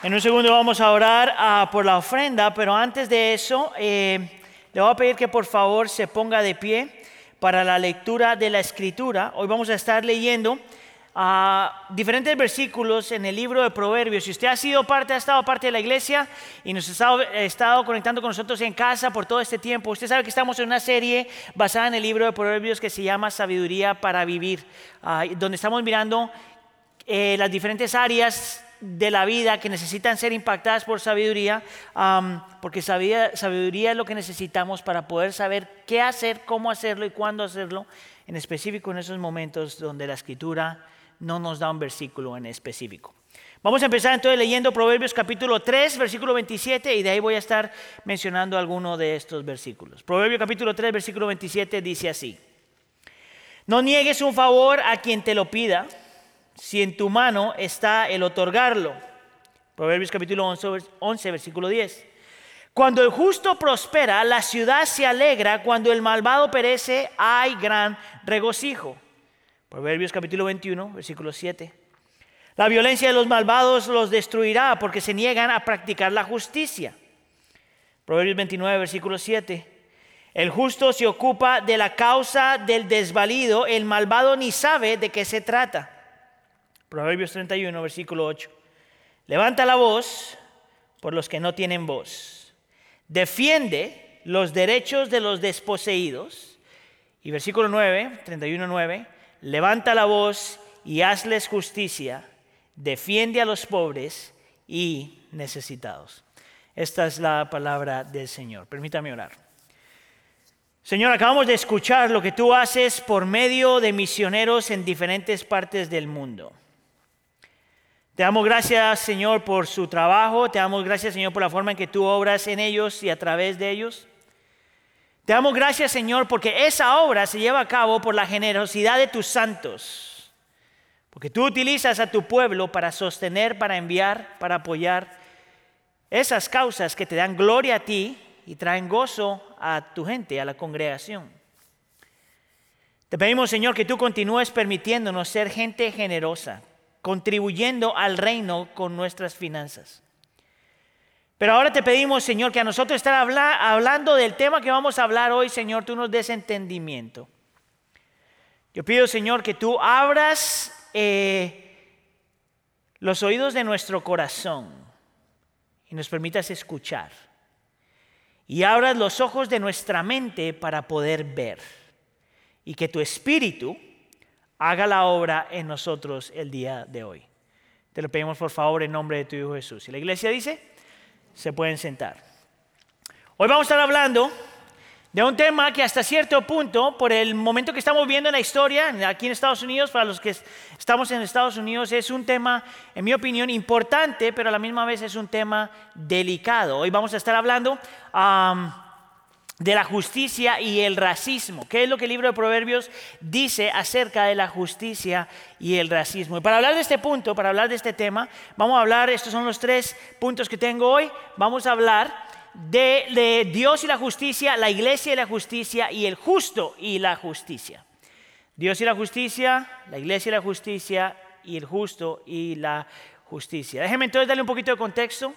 En un segundo vamos a orar ah, por la ofrenda, pero antes de eso eh, le voy a pedir que por favor se ponga de pie para la lectura de la escritura. Hoy vamos a estar leyendo ah, diferentes versículos en el libro de Proverbios. Si usted ha sido parte, ha estado parte de la iglesia y nos ha estado, estado conectando con nosotros en casa por todo este tiempo, usted sabe que estamos en una serie basada en el libro de Proverbios que se llama Sabiduría para Vivir, ah, donde estamos mirando eh, las diferentes áreas de la vida que necesitan ser impactadas por sabiduría, porque sabiduría, es lo que necesitamos para poder saber qué hacer, cómo hacerlo y cuándo hacerlo, en específico en esos momentos donde la escritura no nos da un versículo en específico. Vamos a empezar entonces leyendo Proverbios capítulo 3, versículo 27, y de ahí voy a estar mencionando alguno de estos versículos. Proverbios capítulo 3, versículo 27 dice así, no niegues un favor a quien te lo pida si en tu mano está el otorgarlo. Proverbios capítulo 11, versículo 10. Cuando el justo prospera, la ciudad se alegra, cuando el malvado perece, hay gran regocijo. Proverbios capítulo 21, versículo 7. La violencia de los malvados los destruirá porque se niegan a practicar la justicia. Proverbios 29, versículo 7. El justo se ocupa de la causa del desvalido, el malvado ni sabe de qué se trata. Proverbios 31, versículo 8. Levanta la voz por los que no tienen voz. Defiende los derechos de los desposeídos. Y versículo 9, 31, 9. Levanta la voz y hazles justicia. Defiende a los pobres y necesitados. Esta es la palabra del Señor. Permítame orar. Señor, acabamos de escuchar lo que tú haces por medio de misioneros en diferentes partes del mundo. Te damos gracias, Señor, por su trabajo. Te damos gracias, Señor, por la forma en que tú obras en ellos y a través de ellos. Te damos gracias, Señor, porque esa obra se lleva a cabo por la generosidad de tus santos. Porque tú utilizas a tu pueblo para sostener, para enviar, para apoyar esas causas que te dan gloria a ti y traen gozo a tu gente, a la congregación. Te pedimos, Señor, que tú continúes permitiéndonos ser gente generosa, contribuyendo al reino con nuestras finanzas. Pero ahora te pedimos, Señor, que a nosotros estar hablando del tema que vamos a hablar hoy, Señor, tú nos des entendimiento. Yo pido, Señor, que tú abras eh, los oídos de nuestro corazón y nos permitas escuchar. Y abras los ojos de nuestra mente para poder ver. Y que tu espíritu haga la obra en nosotros el día de hoy. Te lo pedimos por favor en nombre de tu Hijo Jesús. Y la iglesia dice, se pueden sentar. Hoy vamos a estar hablando de un tema que hasta cierto punto, por el momento que estamos viendo en la historia, aquí en Estados Unidos, para los que estamos en Estados Unidos, es un tema, en mi opinión, importante, pero a la misma vez es un tema delicado. Hoy vamos a estar hablando de la justicia y el racismo. ¿Qué es lo que el libro de Proverbios dice acerca de la justicia y el racismo? Y para hablar de este punto, para hablar de este tema, vamos a hablar, estos son los tres puntos que tengo hoy, vamos a hablar de, de Dios y la justicia, la iglesia y la justicia y el justo y la justicia. Dios y la justicia, la iglesia y la justicia y el justo y la justicia. Déjeme entonces darle un poquito de contexto.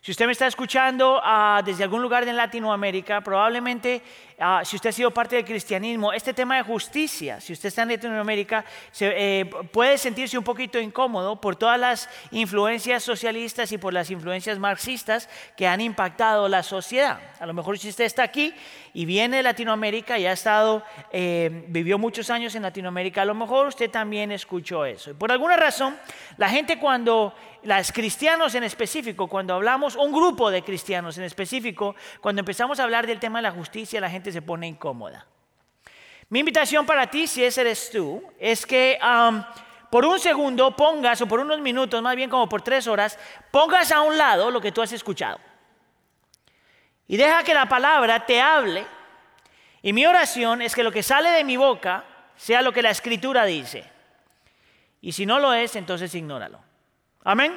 Si usted me está escuchando ah, desde algún lugar de Latinoamérica, probablemente Ah, si usted ha sido parte del cristianismo, este tema de justicia, si usted está en Latinoamérica, se, eh, puede sentirse un poquito incómodo por todas las influencias socialistas y por las influencias marxistas que han impactado la sociedad. A lo mejor si usted está aquí y viene de Latinoamérica y ha estado, eh, vivió muchos años en Latinoamérica, a lo mejor usted también escuchó eso. Y por alguna razón, la gente cuando, los cristianos en específico, cuando hablamos, un grupo de cristianos en específico, cuando empezamos a hablar del tema de la justicia, la gente se pone incómoda. Mi invitación para ti, si ese eres tú, es que por un segundo pongas, o por unos minutos, más bien como por tres horas, pongas a un lado lo que tú has escuchado. Y deja que la palabra te hable. Y mi oración es que lo que sale de mi boca sea lo que la escritura dice. Y si no lo es, entonces ignóralo. Amén.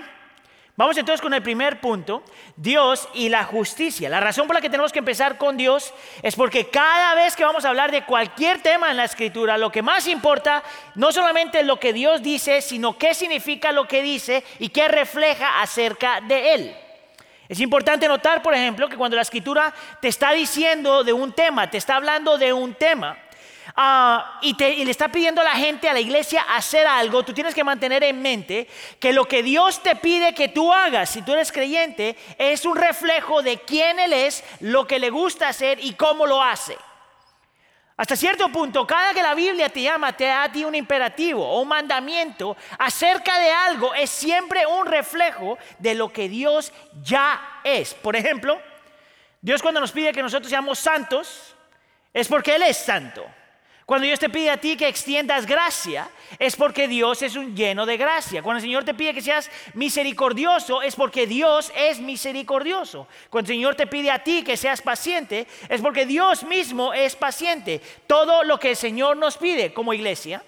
Vamos entonces con el primer punto, Dios y la justicia. La razón por la que tenemos que empezar con Dios es porque cada vez que vamos a hablar de cualquier tema en la escritura, lo que más importa no solamente es lo que Dios dice, sino qué significa lo que dice y qué refleja acerca de Él. Es importante notar, por ejemplo, que cuando la escritura te está diciendo de un tema, te está hablando de un tema, Ah, y, le está pidiendo a la gente, a la iglesia, hacer algo, tú tienes que mantener en mente que lo que Dios te pide que tú hagas, si tú eres creyente, es un reflejo de quién Él es, lo que le gusta hacer y cómo lo hace. Hasta cierto punto, cada que la Biblia te llama, te da a ti un imperativo o un mandamiento acerca de algo, es siempre un reflejo de lo que Dios ya es. Por ejemplo, Dios cuando nos pide que nosotros seamos santos, es porque Él es santo. Cuando Dios te pide a ti que extiendas gracia, es porque Dios es un lleno de gracia. Cuando el Señor te pide que seas misericordioso, es porque Dios es misericordioso. Cuando el Señor te pide a ti que seas paciente, es porque Dios mismo es paciente. Todo lo que el Señor nos pide como iglesia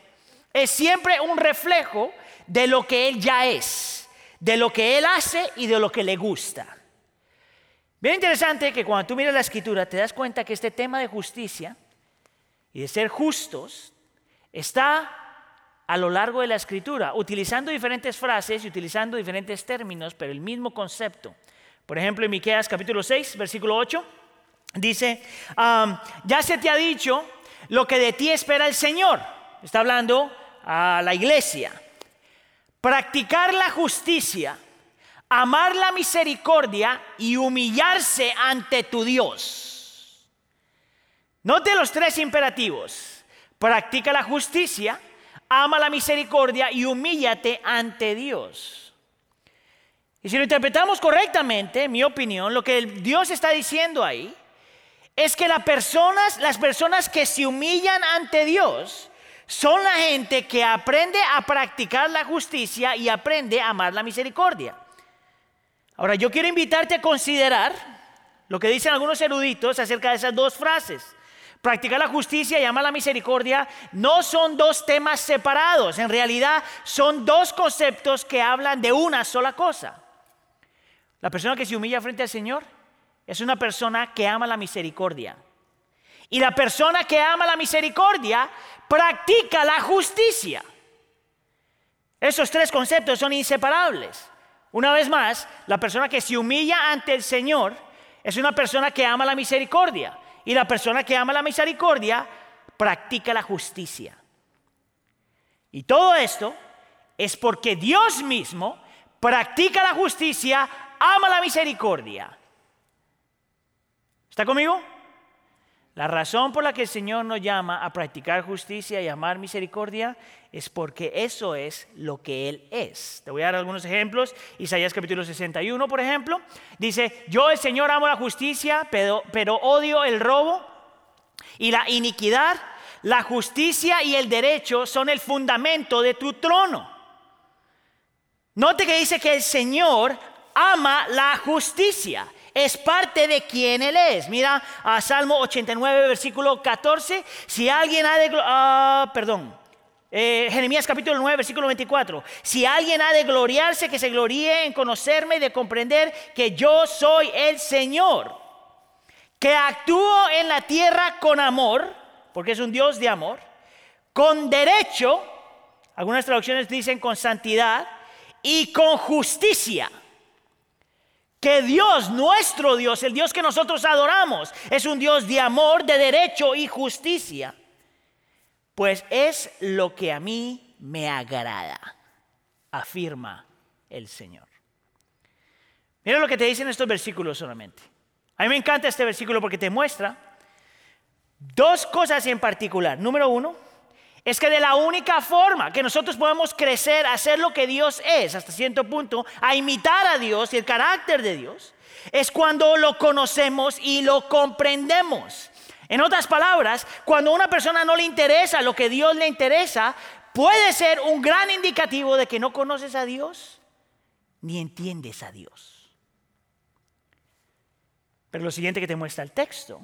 es siempre un reflejo de lo que Él ya es, de lo que Él hace y de lo que le gusta. Bien interesante que cuando tú miras la escritura te das cuenta que este tema de justicia y de ser justos está a lo largo de la escritura, utilizando diferentes frases y utilizando diferentes términos, pero el mismo concepto. Por ejemplo, en Miqueas capítulo 6, versículo 8, dice, ya se te ha dicho lo que de ti espera el Señor. Está hablando a la iglesia. Practicar la justicia, amar la misericordia y humillarse ante tu Dios. Note los tres imperativos. Practica la justicia, ama la misericordia y humíllate ante Dios. Y si lo interpretamos correctamente, en mi opinión, lo que Dios está diciendo ahí es que las personas, las personas que se humillan ante Dios son la gente que aprende a practicar la justicia y aprende a amar la misericordia. Ahora, yo quiero invitarte a considerar lo que dicen algunos eruditos acerca de esas dos frases. Practicar la justicia y amar la misericordia no son dos temas separados, en realidad son dos conceptos que hablan de una sola cosa. La persona que se humilla frente al Señor es una persona que ama la misericordia. Y la persona que ama la misericordia practica la justicia. Esos tres conceptos son inseparables. Una vez más, la persona que se humilla ante el Señor es una persona que ama la misericordia. Y la persona que ama la misericordia practica la justicia. Y todo esto es porque Dios mismo practica la justicia, ama la misericordia. ¿Está conmigo? La razón por la que el Señor nos llama a practicar justicia y amar misericordia es porque eso es lo que Él es. Te voy a dar algunos ejemplos. Isaías capítulo 61, por ejemplo, dice, yo el Señor amo la justicia, pero, pero odio el robo y la iniquidad. La justicia y el derecho son el fundamento de tu trono. Note que dice que el Señor ama la justicia es parte de quien Él es. Mira a Salmo 89, versículo 14. Si alguien ha de... Ah, perdón. Eh, Jeremías capítulo 9, versículo 24. Si alguien ha de gloriarse, que se gloríe en conocerme y de comprender que yo soy el Señor, que actúo en la tierra con amor, porque es un Dios de amor, con derecho, algunas traducciones dicen con santidad, y con justicia que Dios, nuestro Dios, el Dios que nosotros adoramos, es un Dios de amor, de derecho y justicia. Pues es lo que a mí me agrada, afirma el Señor. Mira lo que te dicen estos versículos solamente. A mí me encanta este versículo porque te muestra dos cosas en particular. Número uno, es que de la única forma que nosotros podemos crecer a ser lo que Dios es, hasta cierto punto, a imitar a Dios y el carácter de Dios, es cuando lo conocemos y lo comprendemos. En otras palabras, cuando a una persona no le interesa lo que Dios le interesa, puede ser un gran indicativo de que no conoces a Dios ni entiendes a Dios. Pero lo siguiente que te muestra el texto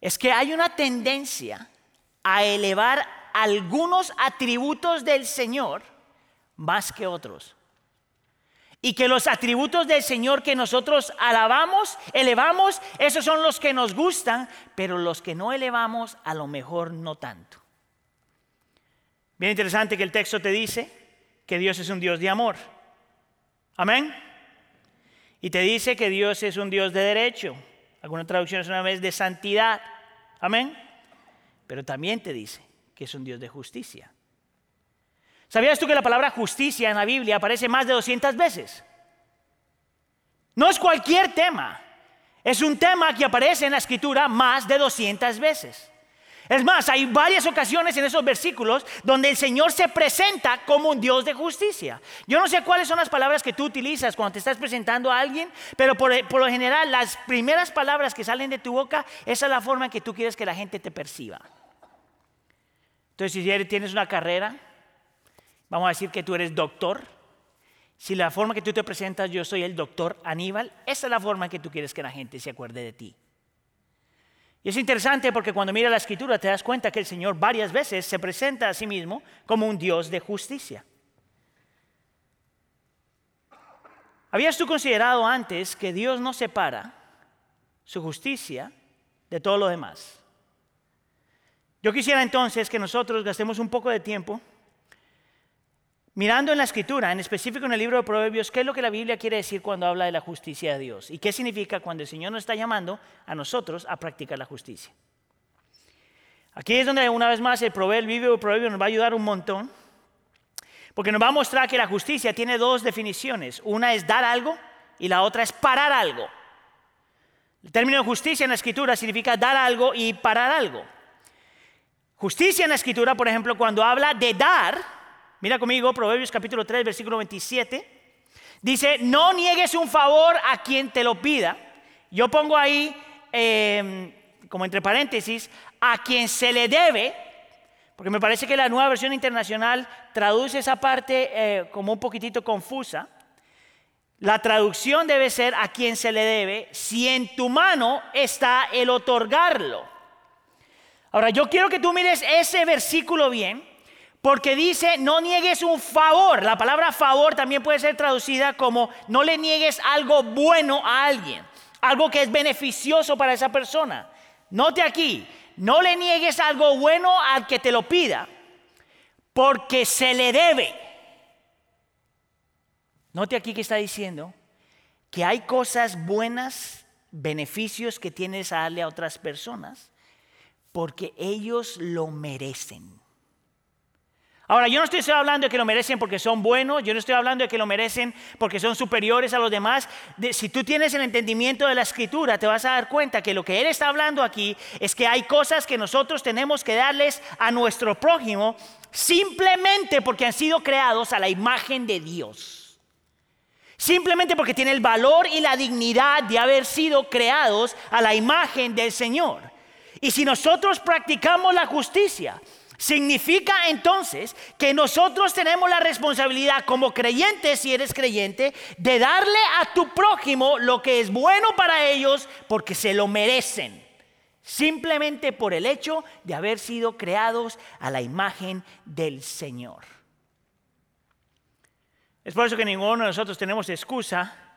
es que hay una tendencia a elevar algunos atributos del Señor más que otros. Y que los atributos del Señor que nosotros alabamos, elevamos, esos son los que nos gustan, pero los que no elevamos a lo mejor no tanto. Bien interesante que el texto te dice que Dios es un Dios de amor. Amén. Y te dice que Dios es un Dios de derecho. Alguna traducción es una vez de santidad. Amén. Pero también te dice que es un Dios de justicia. ¿Sabías tú que la palabra justicia en la Biblia aparece más de 200 veces? No es cualquier tema. Es un tema que aparece en la escritura más de 200 veces. Es más, hay varias ocasiones en esos versículos donde el Señor se presenta como un Dios de justicia. Yo no sé cuáles son las palabras que tú utilizas cuando te estás presentando a alguien, pero por, lo general las primeras palabras que salen de tu boca, esa es la forma en que tú quieres que la gente te perciba. Entonces, si tienes una carrera, vamos a decir que tú eres doctor. Si la forma que tú te presentas, yo soy el doctor Aníbal, esa es la forma en que tú quieres que la gente se acuerde de ti. Y es interesante porque cuando mira la escritura te das cuenta que el Señor varias veces se presenta a sí mismo como un Dios de justicia. ¿Habías tú considerado antes que Dios no separa su justicia de todo lo demás? Yo quisiera entonces que nosotros gastemos un poco de tiempo Mirando en la escritura, en específico en el libro de Proverbios, ¿qué es lo que la Biblia quiere decir cuando habla de la justicia de Dios? ¿Y qué significa cuando el Señor nos está llamando a nosotros a practicar la justicia? Aquí es donde una vez más el proverbio, el proverbio nos va a ayudar un montón, porque nos va a mostrar que la justicia tiene dos definiciones. Una es dar algo y la otra es parar algo. El término justicia en la escritura significa dar algo y parar algo. Justicia en la escritura, por ejemplo, cuando habla de dar, Mira conmigo, Proverbios capítulo 3, versículo 27. Dice, no niegues un favor a quien te lo pida. Yo pongo ahí, em, como entre paréntesis, a quien se le debe, porque me parece que la nueva versión internacional traduce esa parte eh, como un poquitito confusa. La traducción debe ser a quien se le debe, si en tu mano está el otorgarlo. Ahora, yo quiero que tú mires ese versículo bien, porque dice, no niegues un favor. La palabra favor también puede ser traducida como no le niegues algo bueno a alguien, algo que es beneficioso para esa persona. Note aquí, no le niegues algo bueno al que te lo pida, porque se le debe. Note aquí que está diciendo que hay cosas buenas, beneficios que tienes a darle a otras personas, porque ellos lo merecen. Ahora, yo no estoy hablando de que lo merecen porque son buenos, yo no estoy hablando de que lo merecen porque son superiores a los demás. si tú tienes el entendimiento de la escritura, te vas a dar cuenta que lo que él está hablando aquí es que hay cosas que nosotros tenemos que darles a nuestro prójimo simplemente porque han sido creados a la imagen de Dios. Simplemente porque tienen el valor y la dignidad de haber sido creados a la imagen del Señor. Y si nosotros practicamos la justicia, Significa entonces que nosotros tenemos la responsabilidad como creyentes, si eres creyente, de darle a tu prójimo lo que es bueno para ellos porque se lo merecen. Simplemente por el hecho de haber sido creados a la imagen del Señor. Es por eso que ninguno de nosotros tenemos excusa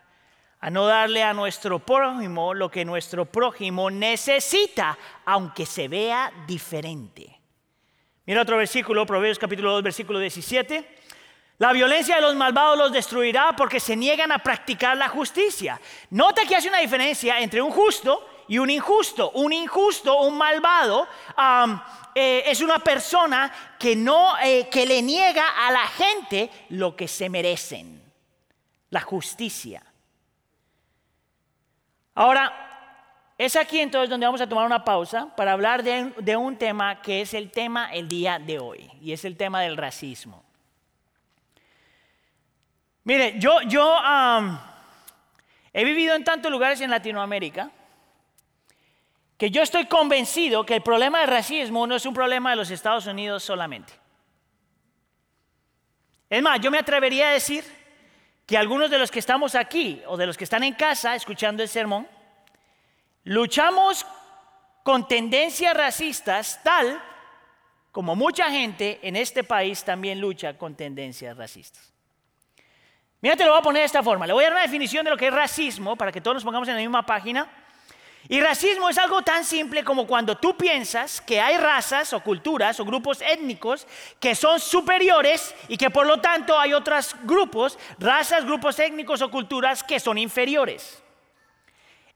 a no darle a nuestro prójimo lo que nuestro prójimo necesita, aunque se vea diferente. Mira otro versículo, Proverbios capítulo 2, versículo 17. La violencia de los malvados los destruirá porque se niegan a practicar la justicia. Nota que hace una diferencia entre un justo y un injusto. Un injusto, un malvado, eh, es una persona que, no, eh, que le niega a la gente lo que se merecen. La justicia. Ahora, es aquí entonces donde vamos a tomar una pausa para hablar de, un tema que es el tema el día de hoy, y es el tema del racismo. Mire, yo, yo he vivido en tantos lugares en Latinoamérica que yo estoy convencido que el problema del racismo no es un problema de los Estados Unidos solamente. Es más, yo me atrevería a decir que algunos de los que estamos aquí o de los que están en casa escuchando el sermón, Luchamos con tendencias racistas tal como mucha gente en este país también lucha con tendencias racistas. Mira, te lo voy a poner de esta forma. Le voy a dar una definición de lo que es racismo para que todos nos pongamos en la misma página. Y racismo es algo tan simple como cuando tú piensas que hay razas o culturas o grupos étnicos que son superiores y que por lo tanto hay otros grupos, razas, grupos étnicos o culturas que son inferiores.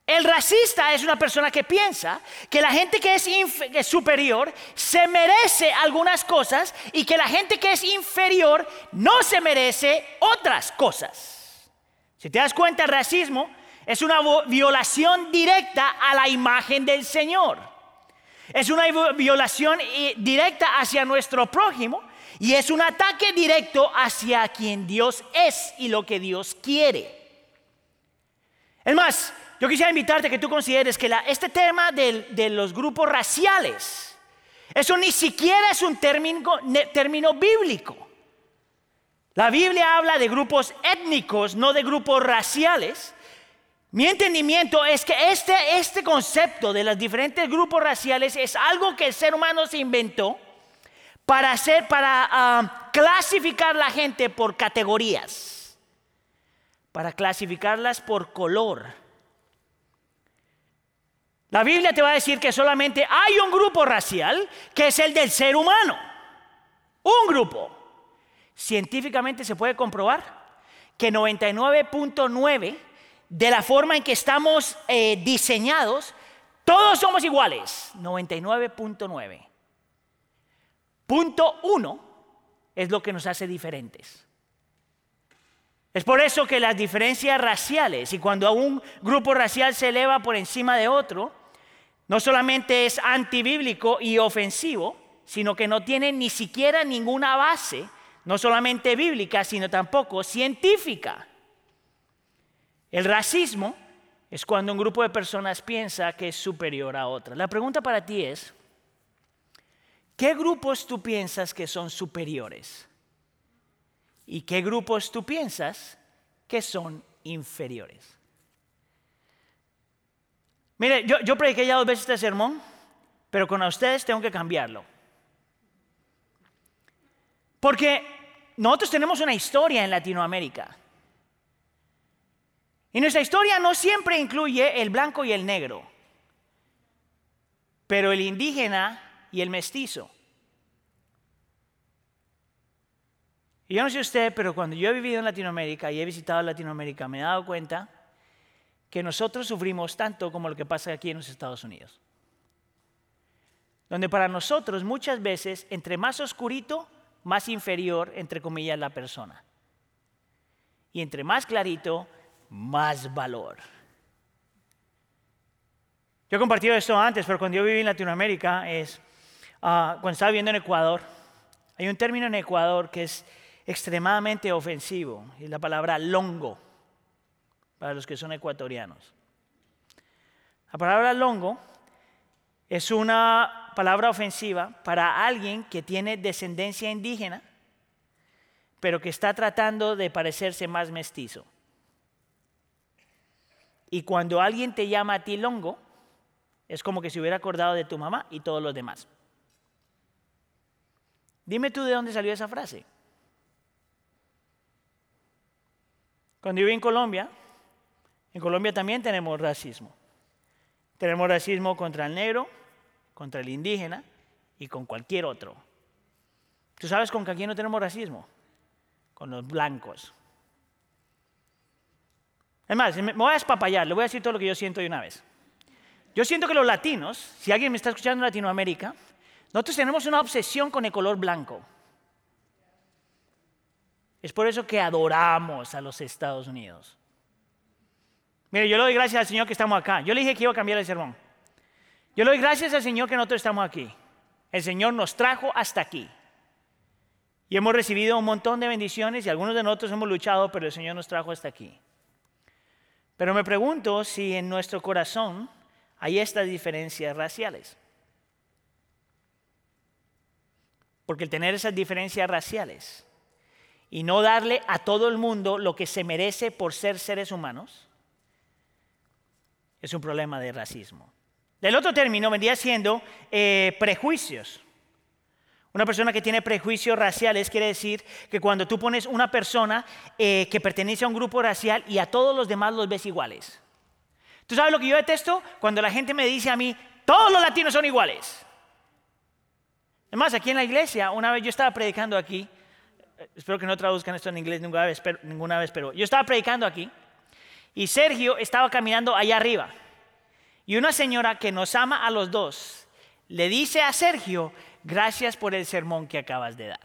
El racista es una persona que piensa que la gente que es, superior se merece algunas cosas y que la gente que es inferior no se merece otras cosas. Si te das cuenta, el racismo es una violación directa a la imagen del Señor. Es una violación eh, directa hacia nuestro prójimo y es un ataque directo hacia quien Dios es y lo que Dios quiere. Es más, yo quisiera invitarte a que tú consideres que este tema de, los grupos raciales, eso ni siquiera es un término, término bíblico. La Biblia habla de grupos étnicos, no de grupos raciales. Mi entendimiento es que este, este concepto de los diferentes grupos raciales es algo que el ser humano se inventó para hacer, para ah, clasificar la gente por categorías, para clasificarlas por color la Biblia te va a decir que solamente hay un grupo racial que es el del ser humano. Un grupo. Científicamente se puede comprobar que 99.9 de la forma en que estamos eh, diseñados, todos somos iguales. 99.9. Punto uno es lo que nos hace diferentes. Es por eso que las diferencias raciales y cuando un grupo racial se eleva por encima de otro, no solamente es antibíblico y ofensivo, sino que no tiene ni siquiera ninguna base, no solamente bíblica, sino tampoco científica. El racismo es cuando un grupo de personas piensa que es superior a otra. La pregunta para ti es, ¿qué grupos tú piensas que son superiores? ¿Y qué grupos tú piensas que son inferiores? Mire, yo, yo prediqué ya dos veces este sermón, pero con ustedes tengo que cambiarlo. Porque nosotros tenemos una historia en Latinoamérica. Y nuestra historia no siempre incluye el blanco y el negro, pero el indígena y el mestizo. Y yo no sé usted, pero cuando yo he vivido en Latinoamérica y he visitado Latinoamérica, me he dado cuenta que nosotros sufrimos tanto como lo que pasa aquí en los Estados Unidos. Donde para nosotros muchas veces, entre más oscurito, más inferior, entre comillas, la persona. Y entre más clarito, más valor. Yo he compartido esto antes, pero cuando yo viví en Latinoamérica, es, ah, cuando estaba viviendo en Ecuador, hay un término en Ecuador que es extremadamente ofensivo, es la palabra longo para los que son ecuatorianos. La palabra longo es una palabra ofensiva para alguien que tiene descendencia indígena, pero que está tratando de parecerse más mestizo. Y cuando alguien te llama a ti longo, es como que se hubiera acordado de tu mamá y todos los demás. Dime tú de dónde salió esa frase. Cuando yo viví en Colombia, en Colombia también tenemos racismo. Tenemos racismo contra el negro, contra el indígena y con cualquier otro. ¿Tú sabes con quién no tenemos racismo? Con los blancos. Es más, me voy a espapallar, le voy a decir todo lo que yo siento de una vez. Yo siento que los latinos, si alguien me está escuchando en Latinoamérica, nosotros tenemos una obsesión con el color blanco. Es por eso que adoramos a los Estados Unidos. Mire, yo le doy gracias al Señor que estamos acá. Yo le dije que iba a cambiar el sermón. Yo le doy gracias al Señor que nosotros estamos aquí. El Señor nos trajo hasta aquí. Y hemos recibido un montón de bendiciones y algunos de nosotros hemos luchado, pero el Señor nos trajo hasta aquí. Pero me pregunto si en nuestro corazón hay estas diferencias raciales. Porque el tener esas diferencias raciales y no darle a todo el mundo lo que se merece por ser seres humanos, es un problema de racismo. Del otro término vendría siendo eh, prejuicios. Una persona que tiene prejuicios raciales quiere decir que cuando tú pones una persona eh, que pertenece a un grupo racial y a todos los demás los ves iguales. ¿Tú sabes lo que yo detesto? Cuando la gente me dice a mí, todos los latinos son iguales. Además, aquí en la iglesia, una vez yo estaba predicando aquí, eh, espero que no traduzcan esto en inglés ninguna vez, pero, ninguna vez, pero yo estaba predicando aquí y Sergio estaba caminando allá arriba. Y una señora que nos ama a los dos le dice a Sergio, gracias por el sermón que acabas de dar.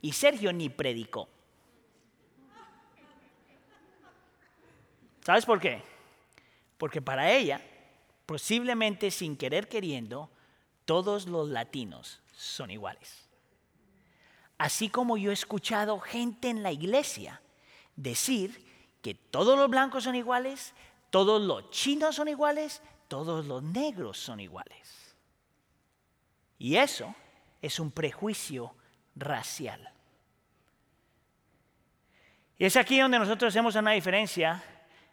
Y Sergio ni predicó. ¿Sabes por qué? Porque para ella, posiblemente sin querer queriendo, todos los latinos son iguales. Así como yo he escuchado gente en la iglesia decir que todos los blancos son iguales, todos los chinos son iguales, todos los negros son iguales. Y eso es un prejuicio racial. Y es aquí donde nosotros hacemos una diferencia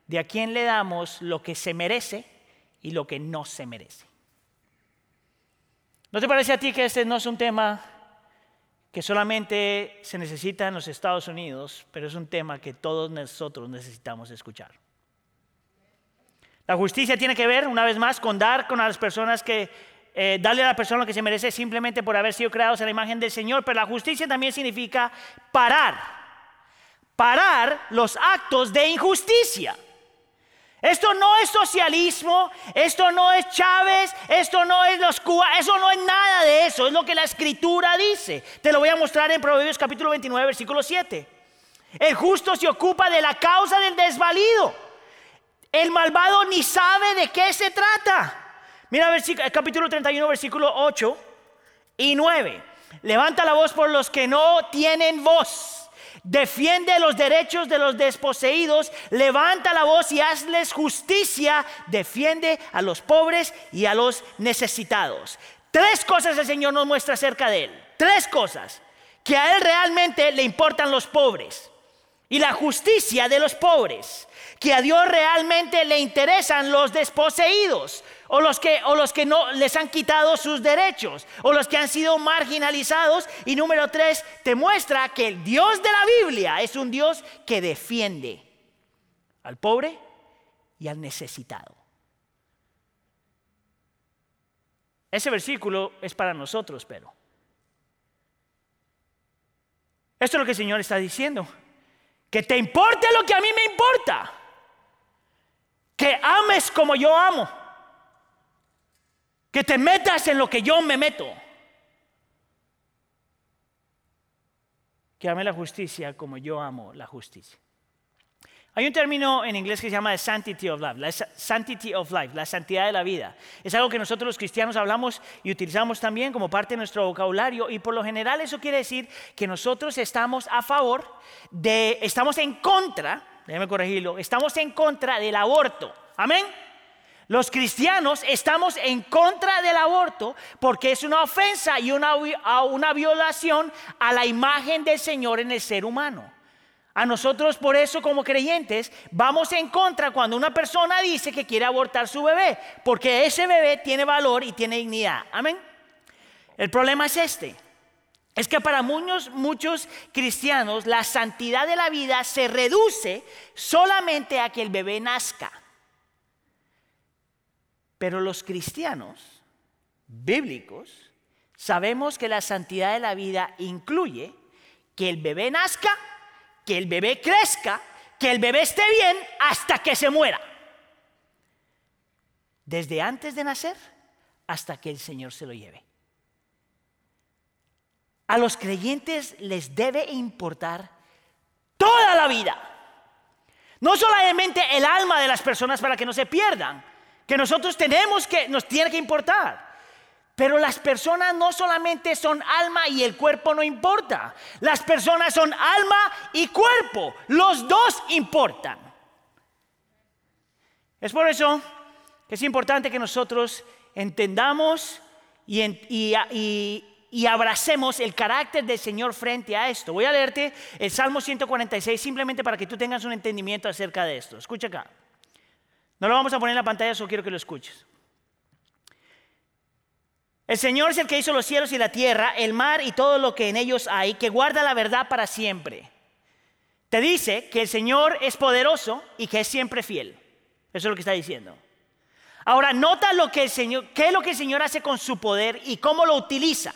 de a quién le damos lo que se merece y lo que no se merece. ¿No te parece a ti que este no es un tema que solamente se necesita en los Estados Unidos, pero es un tema que todos nosotros necesitamos escuchar? La justicia tiene que ver, una vez más, con dar con las personas que eh, darle a la persona lo que se merece simplemente por haber sido creados a la imagen del Señor, pero la justicia también significa parar, parar los actos de injusticia. Esto no es socialismo, esto no es Chávez, esto no es los Cuba, eso no es nada de eso, es lo que la escritura dice. Te lo voy a mostrar en Proverbios capítulo 29, versículo 7. El justo se ocupa de la causa del desvalido. El malvado ni sabe de qué se trata. Mira el capítulo 31, versículo 8 y 9. Levanta la voz por los que no tienen voz Defiende los derechos de los desposeídos, levanta la voz y hazles justicia, defiende a los pobres y a los necesitados. Tres cosas el Señor nos muestra acerca de Él. Tres cosas. Que a Él realmente le importan los pobres y la justicia de los pobres. Que a Dios realmente le interesan los desposeídos o los que, o los que no les han quitado sus derechos, o los que han sido marginalizados. Y número tres, te muestra que el Dios de la Biblia es un Dios que defiende al pobre y al necesitado. Ese versículo es para nosotros, pero. Esto es lo que el Señor está diciendo. Que te importe lo que a mí me importa. Que ames como yo amo que te metas en lo que yo me meto. Que ame la justicia como yo amo la justicia. Hay un término en inglés que se llama sanctity of life, la sanctity of life, la santidad de la vida. Es algo que nosotros los cristianos hablamos y utilizamos también como parte de nuestro vocabulario y por lo general eso quiere decir que nosotros estamos a favor de, estamos en contra, déjeme corregirlo, estamos en contra del aborto. Amén. Los cristianos estamos en contra del aborto porque es una ofensa y una, una violación a la imagen del Señor en el ser humano. A nosotros por eso como creyentes vamos en contra cuando una persona dice que quiere abortar su bebé, porque ese bebé tiene valor y tiene dignidad. Amén. El problema es este. Es que para muchos, muchos cristianos la santidad de la vida se reduce solamente a que el bebé nazca. Pero los cristianos bíblicos sabemos que la santidad de la vida incluye que el bebé nazca, que el bebé crezca, que el bebé esté bien hasta que se muera. Desde antes de nacer hasta que el Señor se lo lleve. A los creyentes les debe importar toda la vida. No solamente el alma de las personas para que no se pierdan, que nosotros tenemos que, nos tiene que importar. Pero las personas no solamente son alma y el cuerpo no importa. Las personas son alma y cuerpo. Los dos importan. Es por eso que es importante que nosotros entendamos y, y, abracemos el carácter del Señor frente a esto. Voy a leerte el Salmo 146 simplemente para que tú tengas un entendimiento acerca de esto. Escucha acá. No lo vamos a poner en la pantalla, solo quiero que lo escuches. El Señor es el que hizo los cielos y la tierra, el mar y todo lo que en ellos hay, que guarda la verdad para siempre. Te dice que el Señor es poderoso y que es siempre fiel. Eso es lo que está diciendo. Ahora, nota lo que el Señor, qué es lo que el Señor hace con su poder y cómo lo utiliza.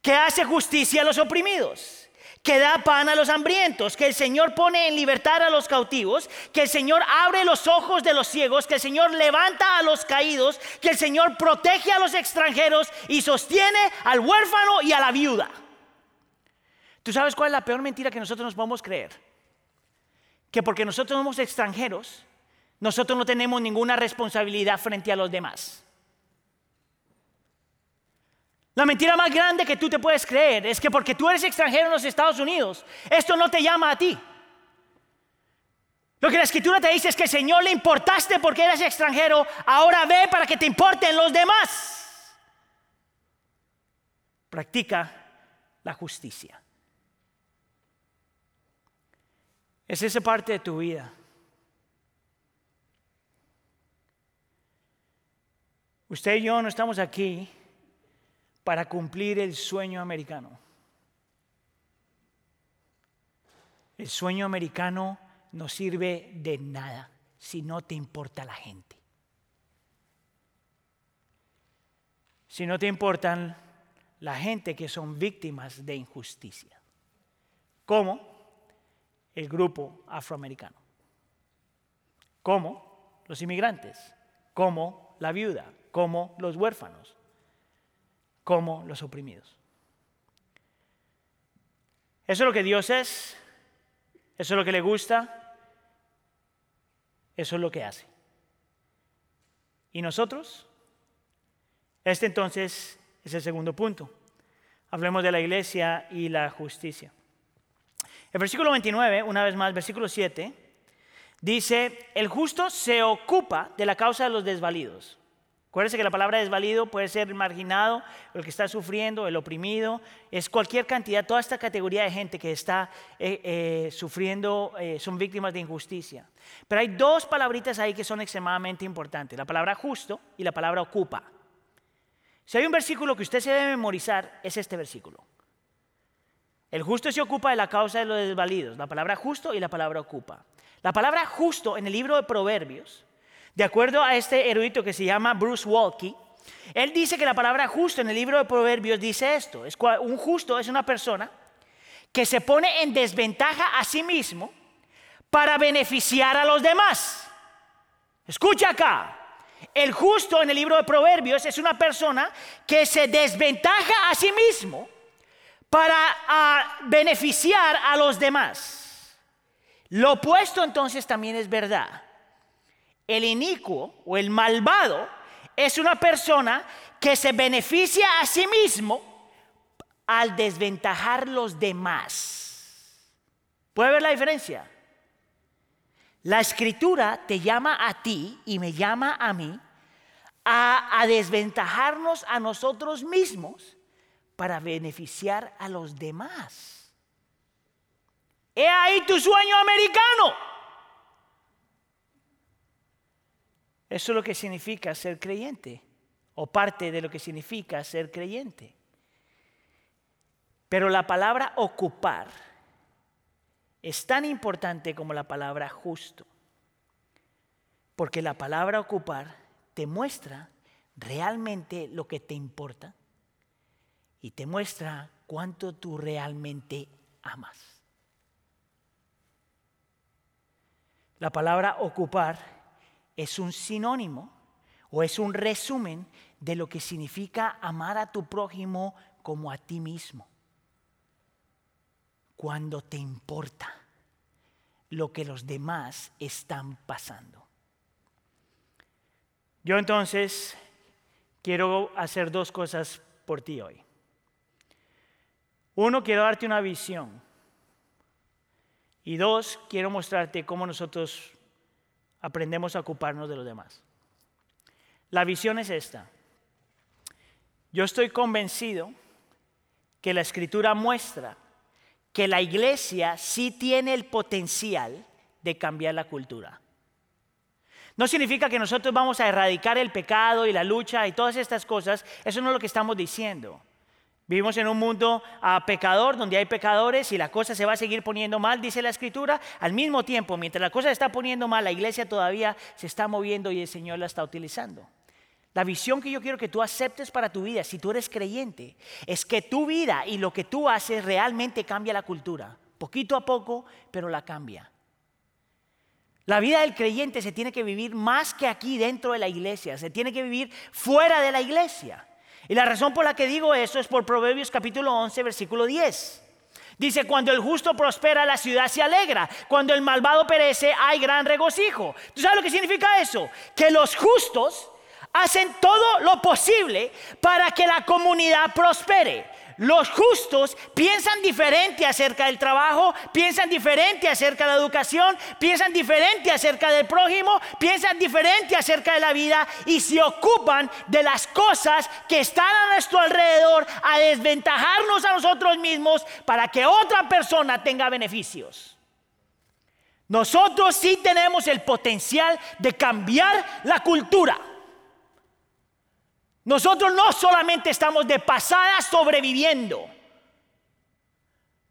Que hace justicia a los oprimidos que da pan a los hambrientos, que el Señor pone en libertad a los cautivos, que el Señor abre los ojos de los ciegos, que el Señor levanta a los caídos, que el Señor protege a los extranjeros y sostiene al huérfano y a la viuda. ¿Tú sabes cuál es la peor mentira que nosotros nos podemos creer? Que porque nosotros somos extranjeros, nosotros no tenemos ninguna responsabilidad frente a los demás. La mentira más grande que tú te puedes creer es que porque tú eres extranjero en los Estados Unidos, esto no te llama a ti. Lo que la escritura te dice es que el Señor le importaste porque eres extranjero, ahora ve para que te importen los demás. Practica la justicia. Es esa parte de tu vida. Usted y yo no estamos aquí para cumplir el sueño americano. El sueño americano no sirve de nada si no te importa la gente. Si no te importan la gente que son víctimas de injusticia, como el grupo afroamericano, como los inmigrantes, como la viuda, como los huérfanos, como los oprimidos. Eso es lo que Dios es, eso es lo que le gusta, eso es lo que hace. ¿Y nosotros? Este entonces es el segundo punto. Hablemos de la iglesia y la justicia. El versículo 29, una vez más, versículo 7, dice, el justo se ocupa de la causa de los desvalidos. Acuérdense que la palabra desvalido puede ser marginado, el que está sufriendo, el oprimido, es cualquier cantidad, toda esta categoría de gente que está eh, eh, sufriendo, eh, son víctimas de injusticia. Pero hay dos palabritas ahí que son extremadamente importantes, la palabra justo y la palabra ocupa. Si hay un versículo que usted se debe memorizar, es este versículo. El justo se ocupa de la causa de los desvalidos, la palabra justo y la palabra ocupa. La palabra justo en el libro de Proverbios de acuerdo a este erudito que se llama Bruce Walkie, él dice que la palabra justo en el libro de Proverbios dice esto. Es, un justo es una persona que se pone en desventaja a sí mismo para beneficiar a los demás. Escucha acá. El justo en el libro de Proverbios es una persona que se desventaja a sí mismo para beneficiar a los demás. Lo opuesto entonces también es verdad. El inicuo o el malvado es una persona que se beneficia a sí mismo al desventajar los demás. ¿Puede ver la diferencia? La escritura te llama a ti y me llama a mí a, a, desventajarnos a nosotros mismos para beneficiar a los demás. He ahí tu sueño americano. Eso es lo que significa ser creyente, o parte de lo que significa ser creyente. Pero la palabra ocupar es tan importante como la palabra justo, porque la palabra ocupar te muestra realmente lo que te importa y te muestra cuánto tú realmente amas. La palabra ocupar es un sinónimo o es un resumen de lo que significa amar a tu prójimo como a ti mismo. Cuando te importa lo que los demás están pasando. Yo entonces quiero hacer dos cosas por ti hoy. Uno, quiero darte una visión. Y dos, quiero mostrarte cómo nosotros aprendemos a ocuparnos de los demás. La visión es esta. Yo estoy convencido que la escritura muestra que la iglesia sí tiene el potencial de cambiar la cultura. No significa que nosotros vamos a erradicar el pecado y la lucha y todas estas cosas. Eso no es lo que estamos diciendo. Vivimos en un mundo ah, pecador donde hay pecadores y la cosa se va a seguir poniendo mal, dice la escritura. Al mismo tiempo, mientras la cosa se está poniendo mal, la iglesia todavía se está moviendo y el Señor la está utilizando. La visión que yo quiero que tú aceptes para tu vida, si tú eres creyente, es que tu vida y lo que tú haces realmente cambia la cultura. Poquito a poco, pero la cambia. La vida del creyente se tiene que vivir más que aquí dentro de la iglesia, se tiene que vivir fuera de la iglesia. Y la razón por la que digo eso es por Proverbios capítulo 11, versículo 10. Dice, cuando el justo prospera, la ciudad se alegra. Cuando el malvado perece, hay gran regocijo. ¿Tú sabes lo que significa eso? Que los justos hacen todo lo posible para que la comunidad prospere. Los justos piensan diferente acerca del trabajo, piensan diferente acerca de la educación, piensan diferente acerca del prójimo, piensan diferente acerca de la vida y se ocupan de las cosas que están a nuestro alrededor a desventajarnos a nosotros mismos para que otra persona tenga beneficios. Nosotros sí tenemos el potencial de cambiar la cultura. Nosotros no solamente estamos de pasada sobreviviendo.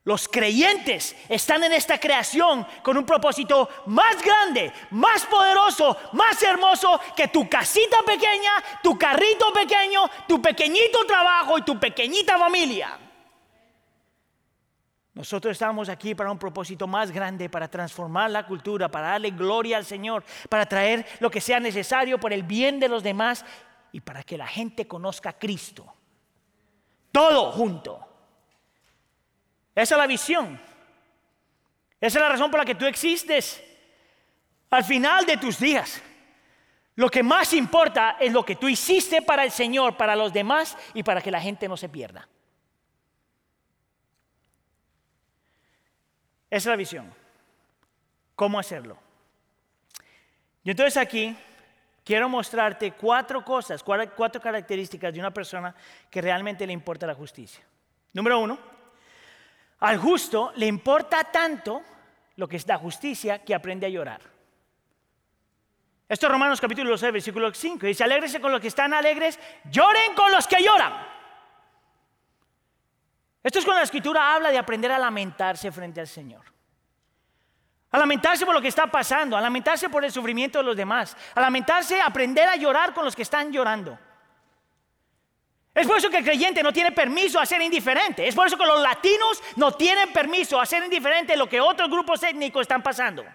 Los creyentes están en esta creación con un propósito más grande, más poderoso, más hermoso que tu casita pequeña, tu carrito pequeño, tu pequeñito trabajo y tu pequeñita familia. Nosotros estamos aquí para un propósito más grande, para transformar la cultura, para darle gloria al Señor, para traer lo que sea necesario por el bien de los demás y para que la gente conozca a Cristo. Todo junto. Esa es la visión. Esa es la razón por la que tú existes. Al final de tus días, lo que más importa es lo que tú hiciste para el Señor, para los demás y para que la gente no se pierda. Esa es la visión. ¿Cómo hacerlo? Y entonces aquí quiero mostrarte cuatro cosas, cuatro características de una persona que realmente le importa la justicia. Número uno, al justo le importa tanto lo que es la justicia que aprende a llorar. Esto es Romanos capítulo 6, versículo 5. Dice, alégrese con los que están alegres, lloren con los que lloran. Esto es cuando la escritura habla de aprender a lamentarse frente al Señor. A lamentarse por lo que está pasando, a lamentarse por el sufrimiento de los demás, a lamentarse, aprender a llorar con los que están llorando. Es por eso que el creyente no tiene permiso a ser indiferente. Es por eso que los latinos no tienen permiso a ser indiferente de lo que otros grupos étnicos están pasando.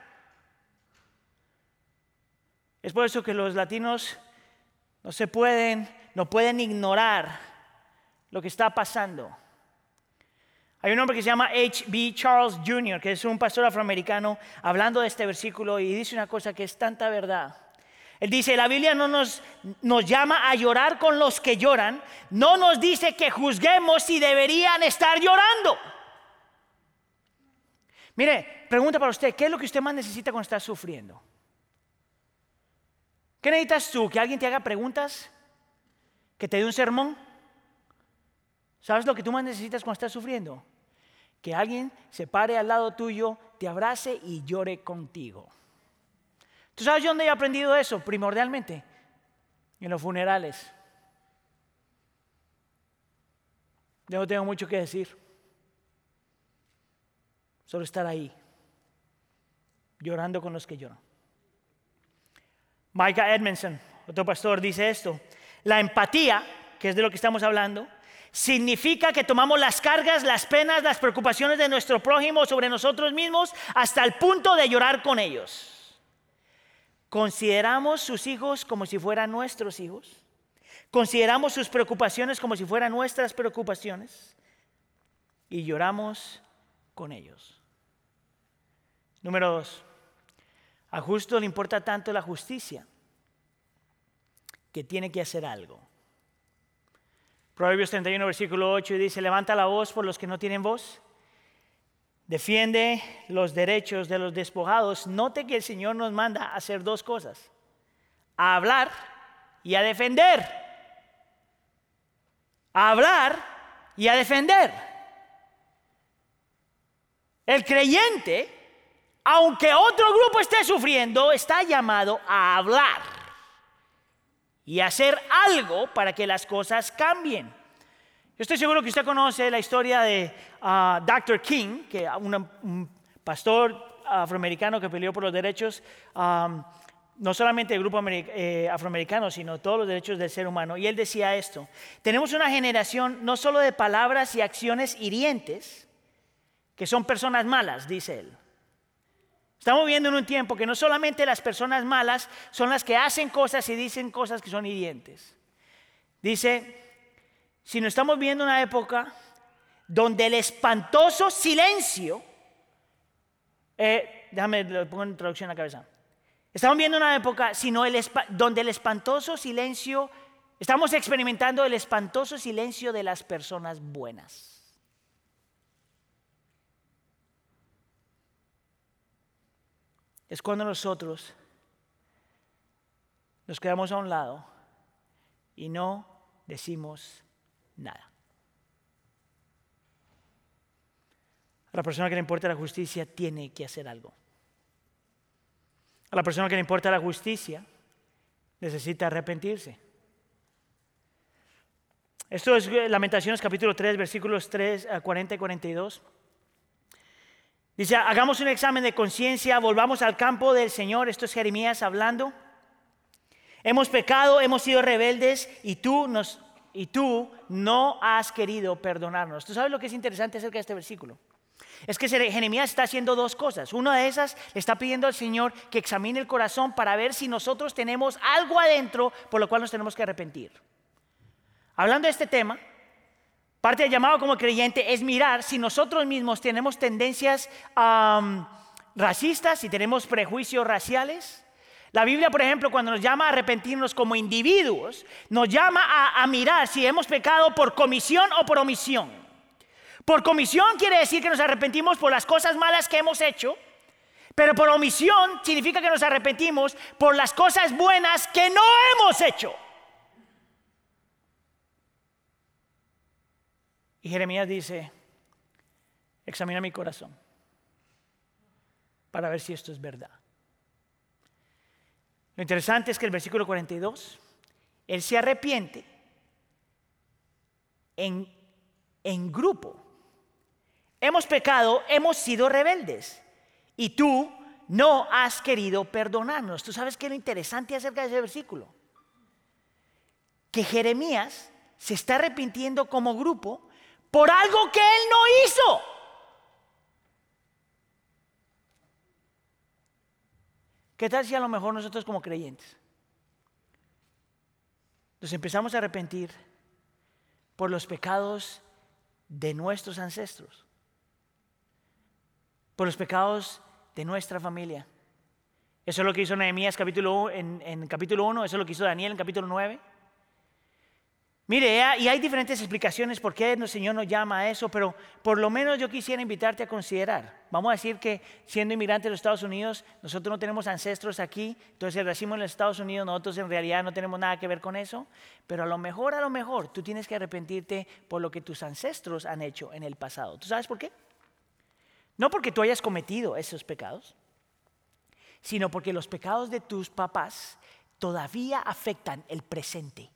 Es por eso que los latinos no se pueden, no pueden ignorar lo que está pasando. Hay un hombre que se llama H.B. Charles Jr., que es un pastor afroamericano, hablando de este versículo y dice una cosa que es tanta verdad. Él dice, la Biblia no nos, nos llama a llorar con los que lloran, no nos dice que juzguemos si deberían estar llorando. Mire, pregunta para usted, ¿qué es lo que usted más necesita cuando está sufriendo? ¿Qué necesitas tú? ¿Que alguien te haga preguntas? ¿Que te dé un sermón? ¿Sabes lo que tú más necesitas cuando estás sufriendo? Que alguien se pare al lado tuyo, te abrace y llore contigo. ¿Tú sabes dónde he aprendido eso? Primordialmente, en los funerales. Yo no tengo mucho que decir. Solo estar ahí, llorando con los que lloran. Micah Edmondson, otro pastor, dice esto. La empatía, que es de lo que estamos hablando, significa que tomamos las cargas, las penas, las preocupaciones de nuestro prójimo sobre nosotros mismos hasta el punto de llorar con ellos. Consideramos sus hijos como si fueran nuestros hijos. Consideramos sus preocupaciones como si fueran nuestras preocupaciones. Y lloramos con ellos. Número dos. A justo le importa tanto la justicia que tiene que hacer algo. Proverbios 31, versículo 8 dice, levanta la voz por los que no tienen voz. Defiende los derechos de los despojados. Note que el Señor nos manda a hacer dos cosas. A hablar y a defender. A hablar y a defender. El creyente aunque otro grupo esté sufriendo, está llamado a hablar y hacer algo para que las cosas cambien. Yo estoy seguro que usted conoce la historia de ah, Dr. King, que un pastor afroamericano que peleó por los derechos, no solamente del grupo eh, afroamericano, sino todos los derechos del ser humano. Y él decía esto, tenemos una generación no solo de palabras y acciones hirientes, que son personas malas, dice él. Estamos viviendo en un tiempo que no solamente las personas malas son las que hacen cosas y dicen cosas que son hirientes. Dice, sino estamos viendo una época donde el espantoso silencio, eh, déjame lo pongo en traducción a la cabeza. Estamos viendo una época sino el, donde el espantoso silencio, estamos experimentando el espantoso silencio de las personas buenas. Es cuando nosotros nos quedamos a un lado y no decimos nada. A la persona que le importa la justicia tiene que hacer algo. A la persona que le importa la justicia necesita arrepentirse. Esto es Lamentaciones capítulo 3, versículos 3 a 40 y 42. Dice, hagamos un examen de conciencia, volvamos al campo del Señor. Esto es Jeremías hablando. Hemos pecado, hemos sido rebeldes y tú, nos, y tú no has querido perdonarnos. ¿Tú sabes lo que es interesante acerca de este versículo? Es que Jeremías está haciendo dos cosas. Una de esas le está pidiendo al Señor que examine el corazón para ver si nosotros tenemos algo adentro por lo cual nos tenemos que arrepentir. Hablando de este tema, Parte del llamado como creyente es mirar si nosotros mismos tenemos tendencias racistas, si tenemos prejuicios raciales. La Biblia, por ejemplo, cuando nos llama a arrepentirnos como individuos, nos llama a, a mirar si hemos pecado por comisión o por omisión. Por comisión quiere decir que nos arrepentimos por las cosas malas que hemos hecho, pero por omisión significa que nos arrepentimos por las cosas buenas que no hemos hecho. Y Jeremías dice, examina mi corazón para ver si esto es verdad. Lo interesante es que el versículo 42, él se arrepiente en, en grupo. Hemos pecado, hemos sido rebeldes y tú no has querido perdonarnos. ¿Tú sabes qué es lo interesante acerca de ese versículo? Que Jeremías se está arrepintiendo como grupo por algo que Él no hizo. ¿Qué tal si a lo mejor nosotros como creyentes nos empezamos a arrepentir por los pecados de nuestros ancestros? Por los pecados de nuestra familia. Eso es lo que hizo Nehemías capítulo, en, en capítulo 1, eso es lo que hizo Daniel en capítulo 9. Mire, y hay diferentes explicaciones por qué el Señor nos llama a eso, pero por lo menos yo quisiera invitarte a considerar. Vamos a decir que siendo inmigrantes de los Estados Unidos, nosotros no tenemos ancestros aquí, entonces el racismo en los Estados Unidos, nosotros en realidad no tenemos nada que ver con eso, pero a lo mejor, a lo mejor, tú tienes que arrepentirte por lo que tus ancestros han hecho en el pasado. ¿Tú sabes por qué? No porque tú hayas cometido esos pecados, sino porque los pecados de tus papás todavía afectan el presente.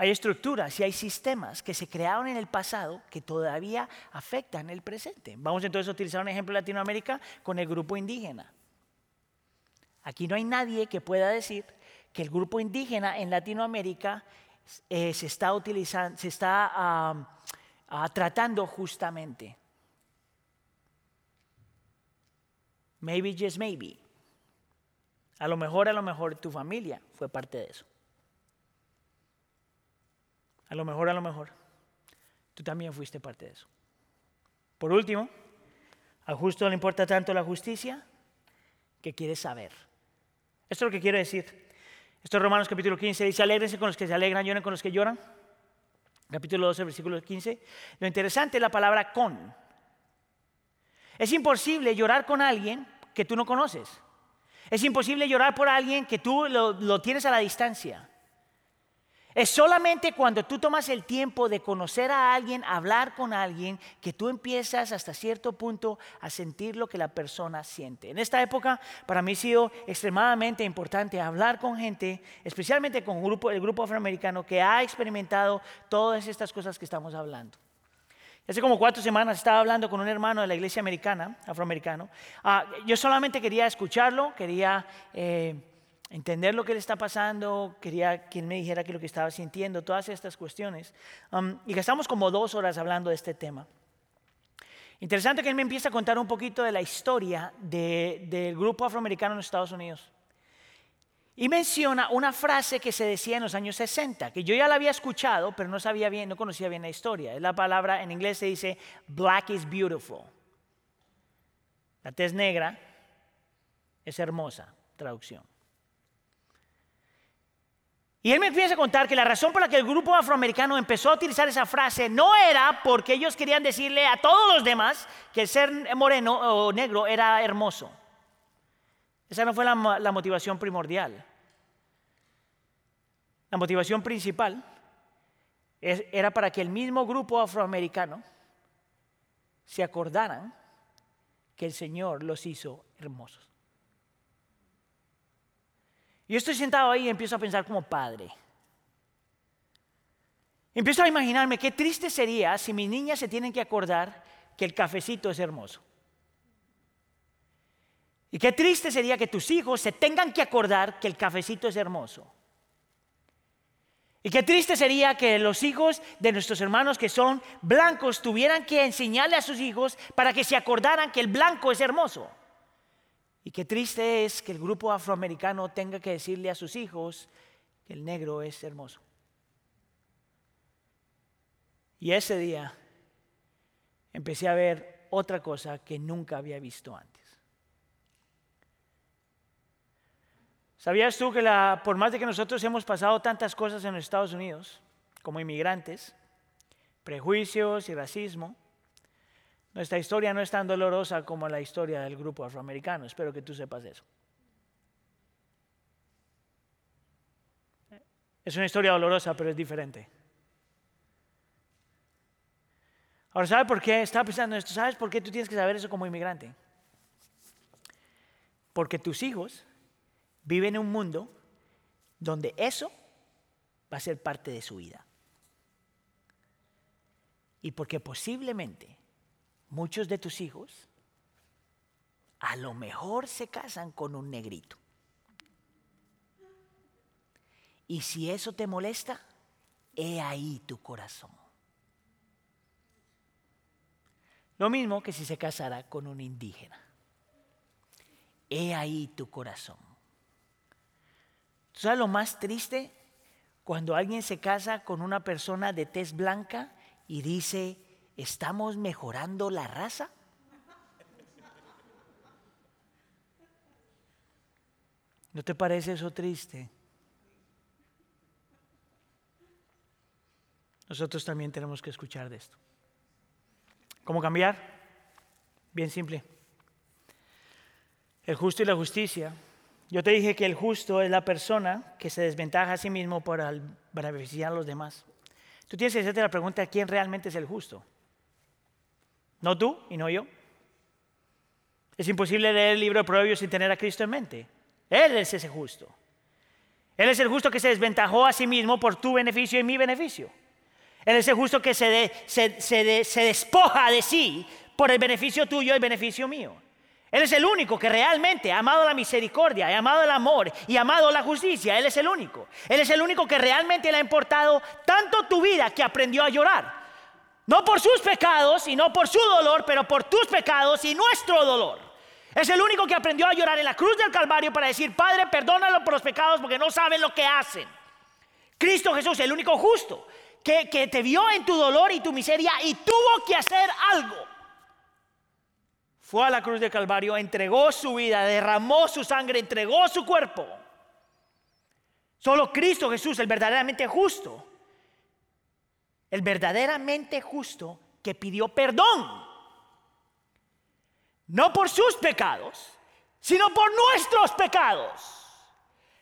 Hay estructuras y hay sistemas que se crearon en el pasado que todavía afectan el presente. Vamos entonces a utilizar un ejemplo de Latinoamérica con el grupo indígena. Aquí no hay nadie que pueda decir que el grupo indígena en Latinoamérica eh, se está utilizando, se está tratando justamente. Maybe just maybe. A lo mejor, a lo mejor tu familia fue parte de eso. A lo mejor, a lo mejor, tú también fuiste parte de eso. Por último, al justo le importa tanto la justicia que quiere saber. Esto es lo que quiero decir. Esto es Romanos capítulo 15, dice, alégrense con los que se alegran, lloren con los que lloran. Capítulo 12, versículo 15. Lo interesante es la palabra con. Es imposible llorar con alguien que tú no conoces. Es imposible llorar por alguien que tú lo, lo tienes a la distancia. Es solamente cuando tú tomas el tiempo de conocer a alguien, hablar con alguien, que tú empiezas hasta cierto punto a sentir lo que la persona siente. En esta época, para mí ha sido extremadamente importante hablar con gente, especialmente con el grupo, afroamericano que ha experimentado todas estas cosas que estamos hablando. Hace como cuatro semanas estaba hablando con un hermano de la iglesia americana, afroamericano. Ah, yo solamente quería escucharlo, quería... Eh, entender lo que le está pasando, quería que él me dijera qué lo que estaba sintiendo, todas estas cuestiones. Um, y gastamos como dos horas hablando de este tema. Interesante que él me empieza a contar un poquito de la historia del grupo afroamericano en Estados Unidos. Y menciona una frase que se decía en los años 60, que yo ya la había escuchado, pero no sabía bien, no conocía bien la historia. Es la palabra, en inglés se dice, black is beautiful. La tez negra es hermosa, traducción. Y él me empieza a contar que la razón por la que el grupo afroamericano empezó a utilizar esa frase no era porque ellos querían decirle a todos los demás que el ser moreno o negro era hermoso. Esa no fue la, motivación primordial. La motivación principal era para que el mismo grupo afroamericano se acordaran que el Señor los hizo hermosos. Yo estoy sentado ahí y empiezo a pensar como padre. Empiezo a imaginarme qué triste sería si mis niñas se tienen que acordar que el cafecito es hermoso. Y qué triste sería que tus hijos se tengan que acordar que el cafecito es hermoso. Y qué triste sería que los hijos de nuestros hermanos que son blancos tuvieran que enseñarle a sus hijos para que se acordaran que el blanco es hermoso. Y qué triste es que el grupo afroamericano tenga que decirle a sus hijos que el negro es hermoso. Y ese día empecé a ver otra cosa que nunca había visto antes. ¿Sabías tú que por más de que nosotros hemos pasado tantas cosas en los Estados Unidos, como inmigrantes, prejuicios y racismo, nuestra historia no es tan dolorosa como la historia del grupo afroamericano. Espero que tú sepas eso. Es una historia dolorosa, pero es diferente. Ahora, ¿sabes por qué? Estaba pensando esto. ¿Sabes por qué tú tienes que saber eso como inmigrante? Porque tus hijos viven en un mundo donde eso va a ser parte de su vida. Y porque posiblemente muchos de tus hijos a lo mejor se casan con un negrito. Y si eso te molesta, he ahí tu corazón. Lo mismo que si se casara con un indígena. He ahí tu corazón. ¿Tú sabes lo más triste? Cuando alguien se casa con una persona de tez blanca y dice, ¿Estamos mejorando la raza? ¿No te parece eso triste? Nosotros también tenemos que escuchar de esto. ¿Cómo cambiar? Bien simple. El justo y la justicia. Yo te dije que el justo es la persona que se desventaja a sí mismo para beneficiar a los demás. Tú tienes que hacerte la pregunta, ¿quién realmente es el justo? No tú y no yo. Es imposible leer el libro de Proverbios sin tener a Cristo en mente. Él es ese justo. Él es el justo que se desventajó a sí mismo por tu beneficio y mi beneficio. Él es el justo que se, se, despoja de sí por el beneficio tuyo y el beneficio mío. Él es el único que realmente ha amado la misericordia, ha amado el amor y ha amado la justicia. Él es el único. Él es el único que realmente le ha importado tanto tu vida que aprendió a llorar. No por sus pecados y no por su dolor, pero por tus pecados y nuestro dolor. Es el único que aprendió a llorar en la cruz del Calvario para decir, Padre, perdónalo por los pecados porque no saben lo que hacen. Cristo Jesús, el único justo, que, que te vio en tu dolor y tu miseria y tuvo que hacer algo. Fue a la cruz del Calvario, entregó su vida, derramó su sangre, entregó su cuerpo. Solo Cristo Jesús, el verdaderamente justo, el verdaderamente justo que pidió perdón. No por sus pecados, sino por nuestros pecados.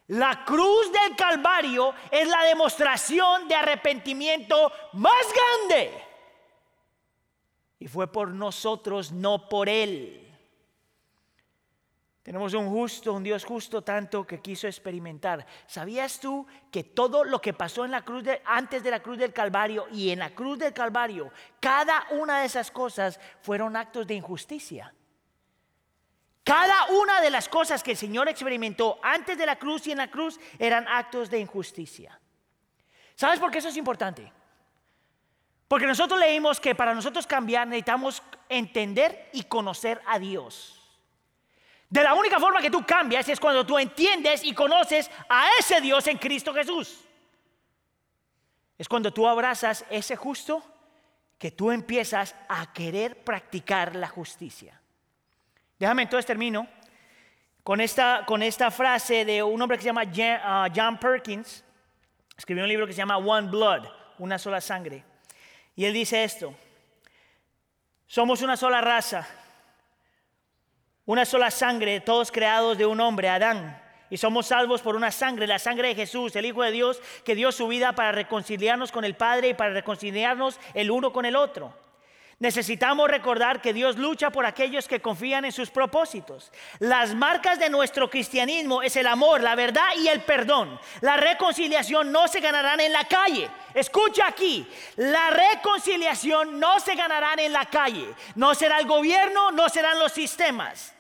La cruz del Calvario es la demostración de arrepentimiento más grande. Y fue por nosotros, no por Él. Tenemos un justo, un Dios justo tanto que quiso experimentar. ¿Sabías tú que todo lo que pasó en la cruz antes de la cruz del Calvario y en la cruz del Calvario, cada una de esas cosas fueron actos de injusticia? Cada una de las cosas que el Señor experimentó antes de la cruz y en la cruz eran actos de injusticia. ¿Sabes por qué eso es importante? Porque nosotros leímos que para nosotros cambiar necesitamos entender y conocer a Dios. De la única forma que tú cambias es cuando tú entiendes y conoces a ese Dios en Cristo Jesús. Es cuando tú abrazas ese justo que tú empiezas a querer practicar la justicia. Déjame entonces termino con esta, con esta frase de un hombre que se llama uh, John Perkins. Escribió un libro que se llama One Blood, una sola sangre. Y él dice esto, somos una sola raza, una sola sangre, todos creados de un hombre, Adán. Y somos salvos por una sangre, la sangre de Jesús, el Hijo de Dios, que dio su vida para reconciliarnos con el Padre y para reconciliarnos el uno con el otro. Necesitamos recordar que Dios lucha por aquellos que confían en sus propósitos. Las marcas de nuestro cristianismo es el amor, la verdad y el perdón. La reconciliación no se ganarán en la calle. Escucha aquí, la reconciliación no se ganarán en la calle. No será el gobierno, no serán los sistemas.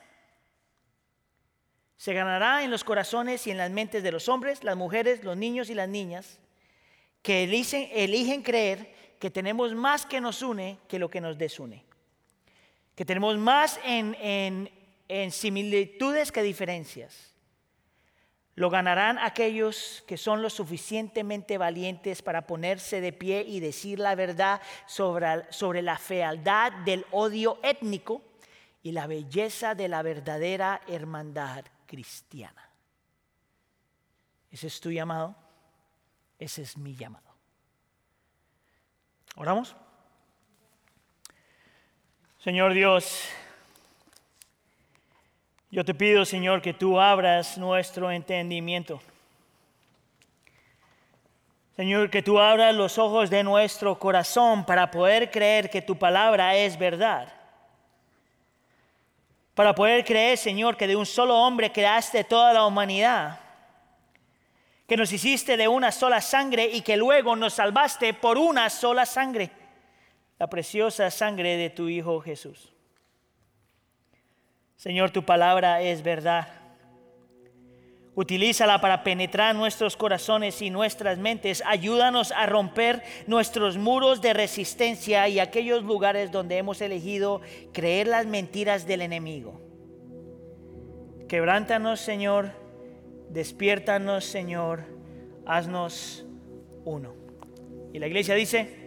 Se ganará en los corazones y en las mentes de los hombres, las mujeres, los niños y las niñas que eligen, eligen creer que tenemos más que nos une que lo que nos desune. Que tenemos más en, similitudes que diferencias. Lo ganarán aquellos que son lo suficientemente valientes para ponerse de pie y decir la verdad sobre, sobre, la fealdad del odio étnico y la belleza de la verdadera hermandad cristiana. Ese es tu llamado, ese es mi llamado. ¿Oramos? Señor Dios, yo te pido, Señor, que tú abras nuestro entendimiento. Señor, que tú abras los ojos de nuestro corazón para poder creer que tu palabra es verdad. Para poder creer, Señor, que de un solo hombre creaste toda la humanidad que nos hiciste de una sola sangre y que luego nos salvaste por una sola sangre, la preciosa sangre de tu Hijo Jesús. Señor, tu palabra es verdad. Utilízala para penetrar nuestros corazones y nuestras mentes. Ayúdanos a romper nuestros muros de resistencia y aquellos lugares donde hemos elegido creer las mentiras del enemigo. Quebrántanos, Señor Despiértanos, Señor, haznos uno. Y la iglesia dice,